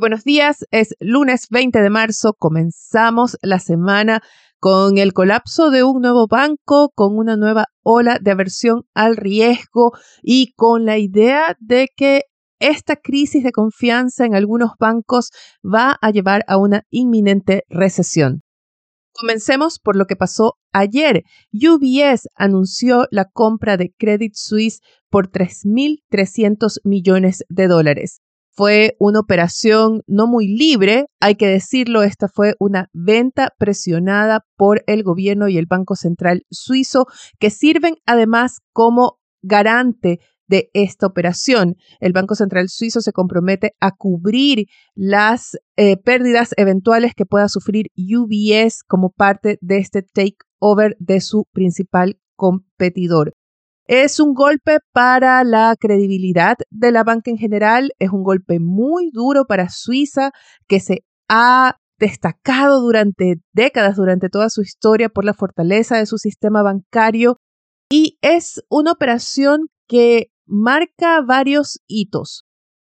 Buenos días, es lunes 20 de marzo, comenzamos la semana con el colapso de un nuevo banco, con una nueva ola de aversión al riesgo y con la idea de que esta crisis de confianza en algunos bancos va a llevar a una inminente recesión. Comencemos por lo que pasó ayer. UBS anunció la compra de Credit Suisse por 3.300 millones de dólares. Fue una operación no muy libre, hay que decirlo, esta fue una venta presionada por el gobierno y el Banco Central suizo, que sirven además como garante de esta operación. El Banco Central Suizo se compromete a cubrir las eh, pérdidas eventuales que pueda sufrir UBS como parte de este takeover de su principal competidor. Es un golpe para la credibilidad de la banca en general, es un golpe muy duro para Suiza, que se ha destacado durante décadas, durante toda su historia, por la fortaleza de su sistema bancario y es una operación que marca varios hitos.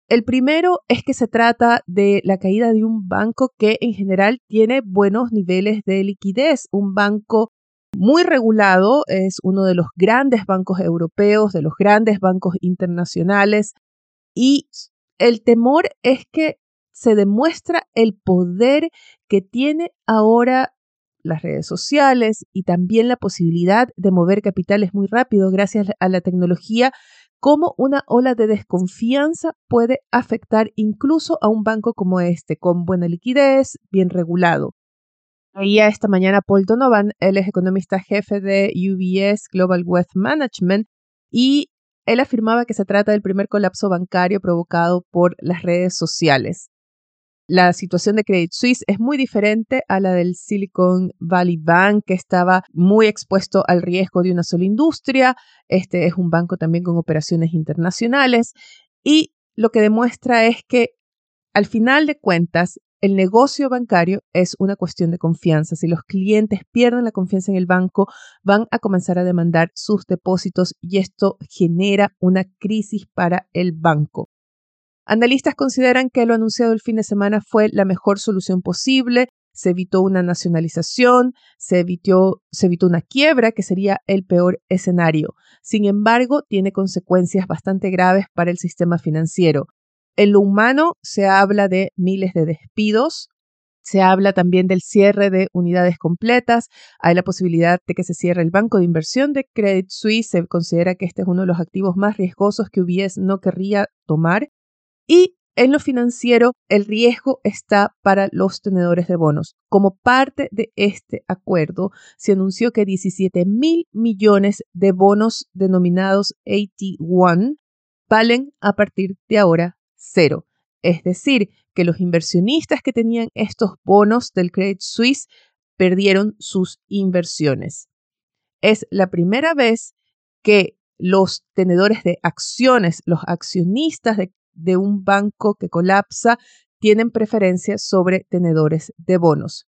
El primero es que se trata de la caída de un banco que en general tiene buenos niveles de liquidez, un banco muy regulado, es uno de los grandes bancos europeos, de los grandes bancos internacionales, y el temor es que se demuestra el poder que tiene ahora las redes sociales y también la posibilidad de mover capitales muy rápido gracias a la tecnología, cómo una ola de desconfianza puede afectar incluso a un banco como este, con buena liquidez, bien regulado. Veía esta mañana Paul Donovan, él es economista jefe de UBS Global Wealth Management, y él afirmaba que se trata del primer colapso bancario provocado por las redes sociales. La situación de Credit Suisse es muy diferente a la del Silicon Valley Bank, que estaba muy expuesto al riesgo de una sola industria. Este es un banco también con operaciones internacionales y lo que demuestra es que al final de cuentas el negocio bancario es una cuestión de confianza. Si los clientes pierden la confianza en el banco, van a comenzar a demandar sus depósitos y esto genera una crisis para el banco. Analistas consideran que lo anunciado el fin de semana fue la mejor solución posible. Se evitó una nacionalización, se evitó, se evitó una quiebra, que sería el peor escenario. Sin embargo, tiene consecuencias bastante graves para el sistema financiero. En lo humano se habla de miles de despidos, se habla también del cierre de unidades completas. Hay la posibilidad de que se cierre el banco de inversión de Credit Suisse. Se considera que este es uno de los activos más riesgosos que UBS no querría tomar. Y en lo financiero, el riesgo está para los tenedores de bonos. Como parte de este acuerdo, se anunció que 17 mil millones de bonos denominados AT1 valen a partir de ahora cero. Es decir, que los inversionistas que tenían estos bonos del Credit Suisse perdieron sus inversiones. Es la primera vez que los tenedores de acciones, los accionistas de, de un banco que colapsa, tienen preferencia sobre tenedores de bonos.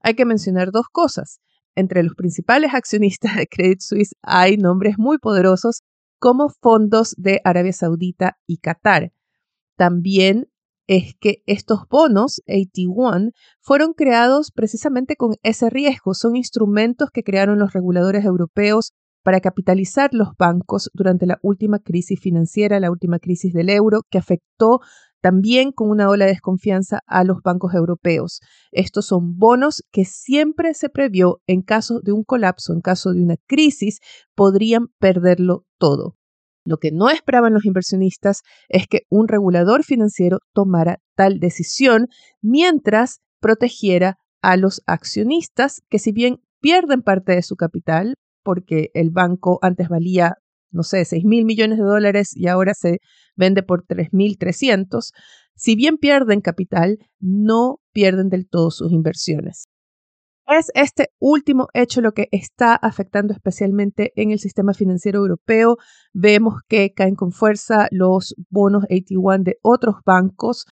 Hay que mencionar dos cosas. Entre los principales accionistas de Credit Suisse hay nombres muy poderosos como fondos de Arabia Saudita y Qatar también es que estos bonos AT1 fueron creados precisamente con ese riesgo. Son instrumentos que crearon los reguladores europeos para capitalizar los bancos durante la última crisis financiera, la última crisis del euro, que afectó también con una ola de desconfianza a los bancos europeos. Estos son bonos que siempre se previó en caso de un colapso, en caso de una crisis, podrían perderlo todo. Lo que no esperaban los inversionistas es que un regulador financiero tomara tal decisión mientras protegiera a los accionistas que si bien pierden parte de su capital, porque el banco antes valía, no sé, 6 mil millones de dólares y ahora se vende por 3.300, si bien pierden capital, no pierden del todo sus inversiones. Es este último hecho lo que está afectando especialmente en el sistema financiero europeo. Vemos que caen con fuerza los bonos AT1 de otros bancos.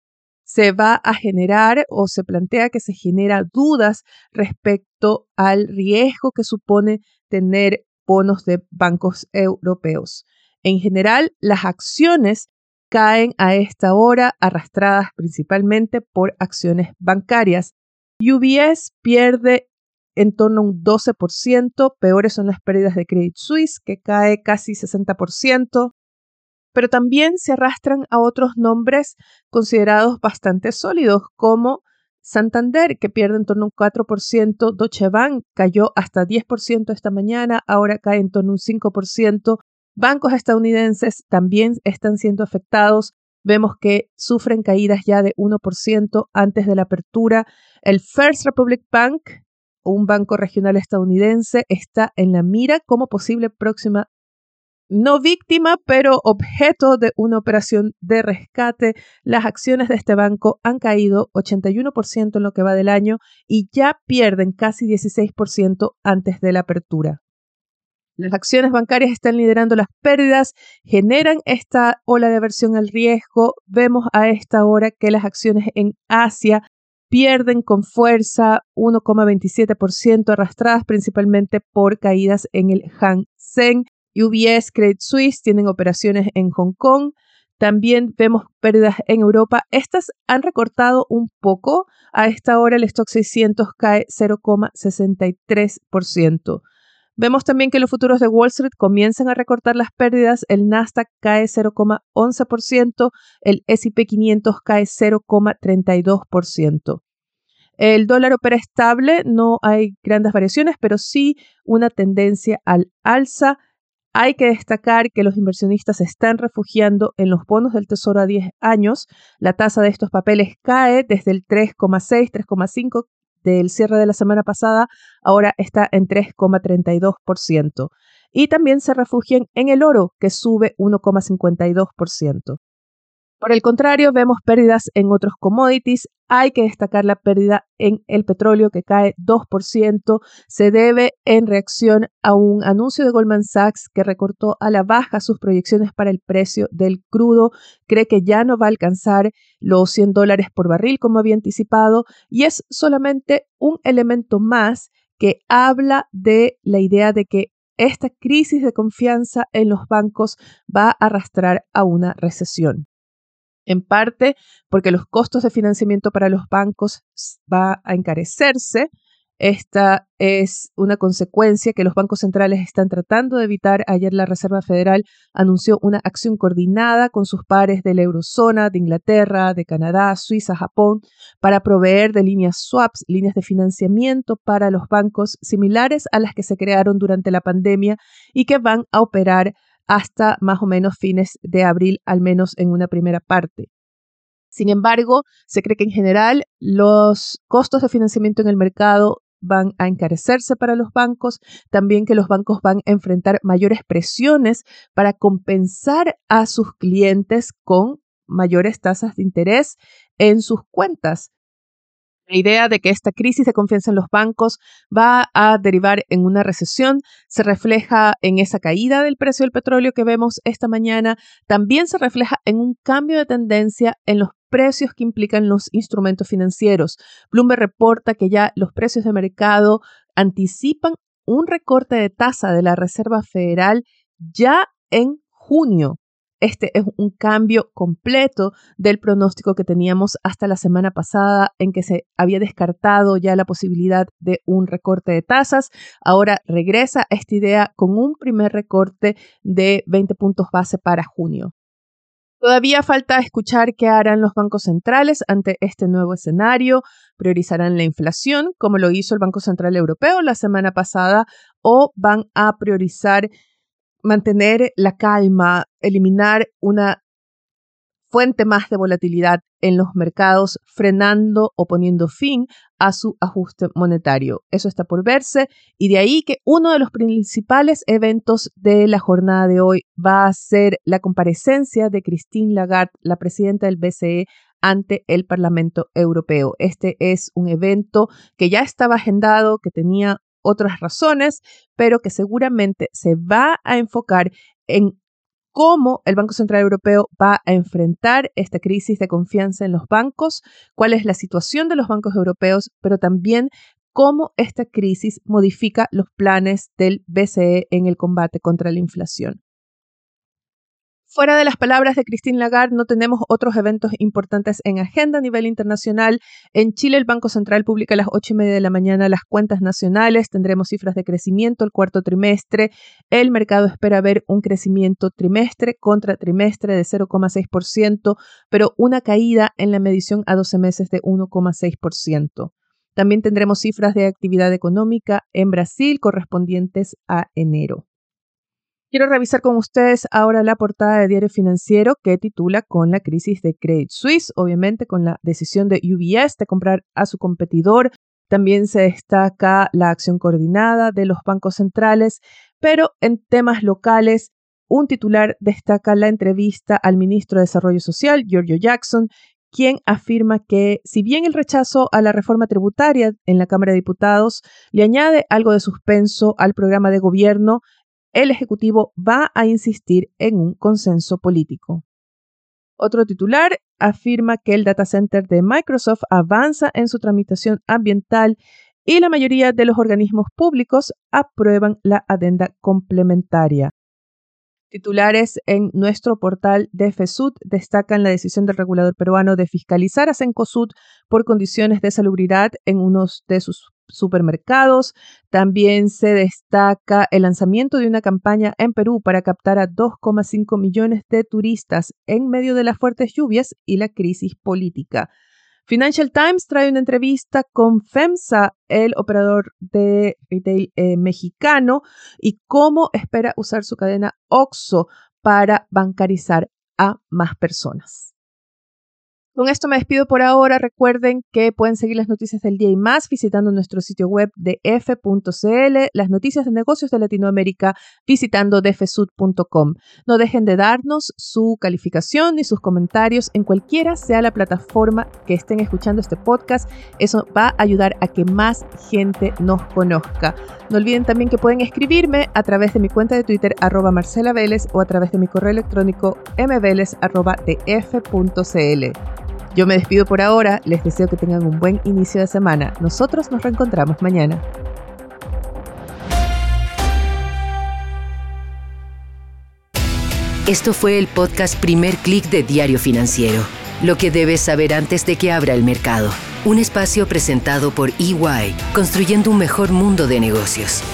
Se va a generar o se plantea que se genera dudas respecto al riesgo que supone tener bonos de bancos europeos. En general, las acciones caen a esta hora arrastradas principalmente por acciones bancarias. UBS pierde en torno a un 12%, peores son las pérdidas de Credit Suisse, que cae casi 60%, pero también se arrastran a otros nombres considerados bastante sólidos, como Santander, que pierde en torno a un 4%, Deutsche Bank cayó hasta 10% esta mañana, ahora cae en torno a un 5%, bancos estadounidenses también están siendo afectados, vemos que sufren caídas ya de 1% antes de la apertura. El First Republic Bank, un banco regional estadounidense, está en la mira como posible próxima, no víctima, pero objeto de una operación de rescate. Las acciones de este banco han caído 81% en lo que va del año y ya pierden casi 16% antes de la apertura. Las acciones bancarias están liderando las pérdidas, generan esta ola de aversión al riesgo. Vemos a esta hora que las acciones en Asia pierden con fuerza 1,27%, arrastradas principalmente por caídas en el Hang Seng. UBS, Credit Suisse tienen operaciones en Hong Kong. También vemos pérdidas en Europa. Estas han recortado un poco. A esta hora el stock 600 cae 0,63%. Vemos también que los futuros de Wall Street comienzan a recortar las pérdidas. El Nasdaq cae 0,11%, el SP 500 cae 0,32%. El dólar opera estable, no hay grandes variaciones, pero sí una tendencia al alza. Hay que destacar que los inversionistas se están refugiando en los bonos del Tesoro a 10 años. La tasa de estos papeles cae desde el 3,6, 3,5 del cierre de la semana pasada, ahora está en 3,32%. Y también se refugian en el oro, que sube 1,52%. Por el contrario, vemos pérdidas en otros commodities. Hay que destacar la pérdida en el petróleo que cae 2%. Se debe en reacción a un anuncio de Goldman Sachs que recortó a la baja sus proyecciones para el precio del crudo. Cree que ya no va a alcanzar los 100 dólares por barril como había anticipado y es solamente un elemento más que habla de la idea de que esta crisis de confianza en los bancos va a arrastrar a una recesión en parte porque los costos de financiamiento para los bancos va a encarecerse. Esta es una consecuencia que los bancos centrales están tratando de evitar. Ayer la Reserva Federal anunció una acción coordinada con sus pares de la eurozona, de Inglaterra, de Canadá, Suiza, Japón, para proveer de líneas swaps, líneas de financiamiento para los bancos similares a las que se crearon durante la pandemia y que van a operar hasta más o menos fines de abril, al menos en una primera parte. Sin embargo, se cree que en general los costos de financiamiento en el mercado van a encarecerse para los bancos, también que los bancos van a enfrentar mayores presiones para compensar a sus clientes con mayores tasas de interés en sus cuentas. La idea de que esta crisis de confianza en los bancos va a derivar en una recesión se refleja en esa caída del precio del petróleo que vemos esta mañana. También se refleja en un cambio de tendencia en los precios que implican los instrumentos financieros. Bloomberg reporta que ya los precios de mercado anticipan un recorte de tasa de la Reserva Federal ya en junio. Este es un cambio completo del pronóstico que teníamos hasta la semana pasada en que se había descartado ya la posibilidad de un recorte de tasas. Ahora regresa esta idea con un primer recorte de 20 puntos base para junio. Todavía falta escuchar qué harán los bancos centrales ante este nuevo escenario. ¿Priorizarán la inflación, como lo hizo el Banco Central Europeo la semana pasada, o van a priorizar mantener la calma, eliminar una fuente más de volatilidad en los mercados, frenando o poniendo fin a su ajuste monetario. Eso está por verse y de ahí que uno de los principales eventos de la jornada de hoy va a ser la comparecencia de Christine Lagarde, la presidenta del BCE, ante el Parlamento Europeo. Este es un evento que ya estaba agendado, que tenía otras razones, pero que seguramente se va a enfocar en cómo el Banco Central Europeo va a enfrentar esta crisis de confianza en los bancos, cuál es la situación de los bancos europeos, pero también cómo esta crisis modifica los planes del BCE en el combate contra la inflación. Fuera de las palabras de Christine Lagarde, no tenemos otros eventos importantes en agenda a nivel internacional. En Chile, el Banco Central publica a las ocho y media de la mañana las cuentas nacionales. Tendremos cifras de crecimiento el cuarto trimestre. El mercado espera ver un crecimiento trimestre contra trimestre de 0,6%, pero una caída en la medición a 12 meses de 1,6%. También tendremos cifras de actividad económica en Brasil correspondientes a enero. Quiero revisar con ustedes ahora la portada de Diario Financiero que titula con la crisis de Credit Suisse, obviamente con la decisión de UBS de comprar a su competidor. También se destaca la acción coordinada de los bancos centrales, pero en temas locales, un titular destaca la entrevista al ministro de Desarrollo Social, Giorgio Jackson, quien afirma que si bien el rechazo a la reforma tributaria en la Cámara de Diputados le añade algo de suspenso al programa de gobierno, el Ejecutivo va a insistir en un consenso político. Otro titular afirma que el data center de Microsoft avanza en su tramitación ambiental y la mayoría de los organismos públicos aprueban la adenda complementaria. Titulares en nuestro portal de FESUD destacan la decisión del regulador peruano de fiscalizar a Cencosud por condiciones de salubridad en unos de sus supermercados. También se destaca el lanzamiento de una campaña en Perú para captar a 2,5 millones de turistas en medio de las fuertes lluvias y la crisis política. Financial Times trae una entrevista con FEMSA, el operador de retail eh, mexicano, y cómo espera usar su cadena OXO para bancarizar a más personas. Con esto me despido por ahora. Recuerden que pueden seguir las noticias del día y más visitando nuestro sitio web de f.cl, las noticias de negocios de Latinoamérica visitando defesud.com. No dejen de darnos su calificación y sus comentarios en cualquiera sea la plataforma que estén escuchando este podcast. Eso va a ayudar a que más gente nos conozca. No olviden también que pueden escribirme a través de mi cuenta de Twitter arroba Marcela Vélez o a través de mi correo electrónico mveles arroba yo me despido por ahora, les deseo que tengan un buen inicio de semana. Nosotros nos reencontramos mañana. Esto fue el podcast Primer Click de Diario Financiero, lo que debes saber antes de que abra el mercado. Un espacio presentado por EY, construyendo un mejor mundo de negocios.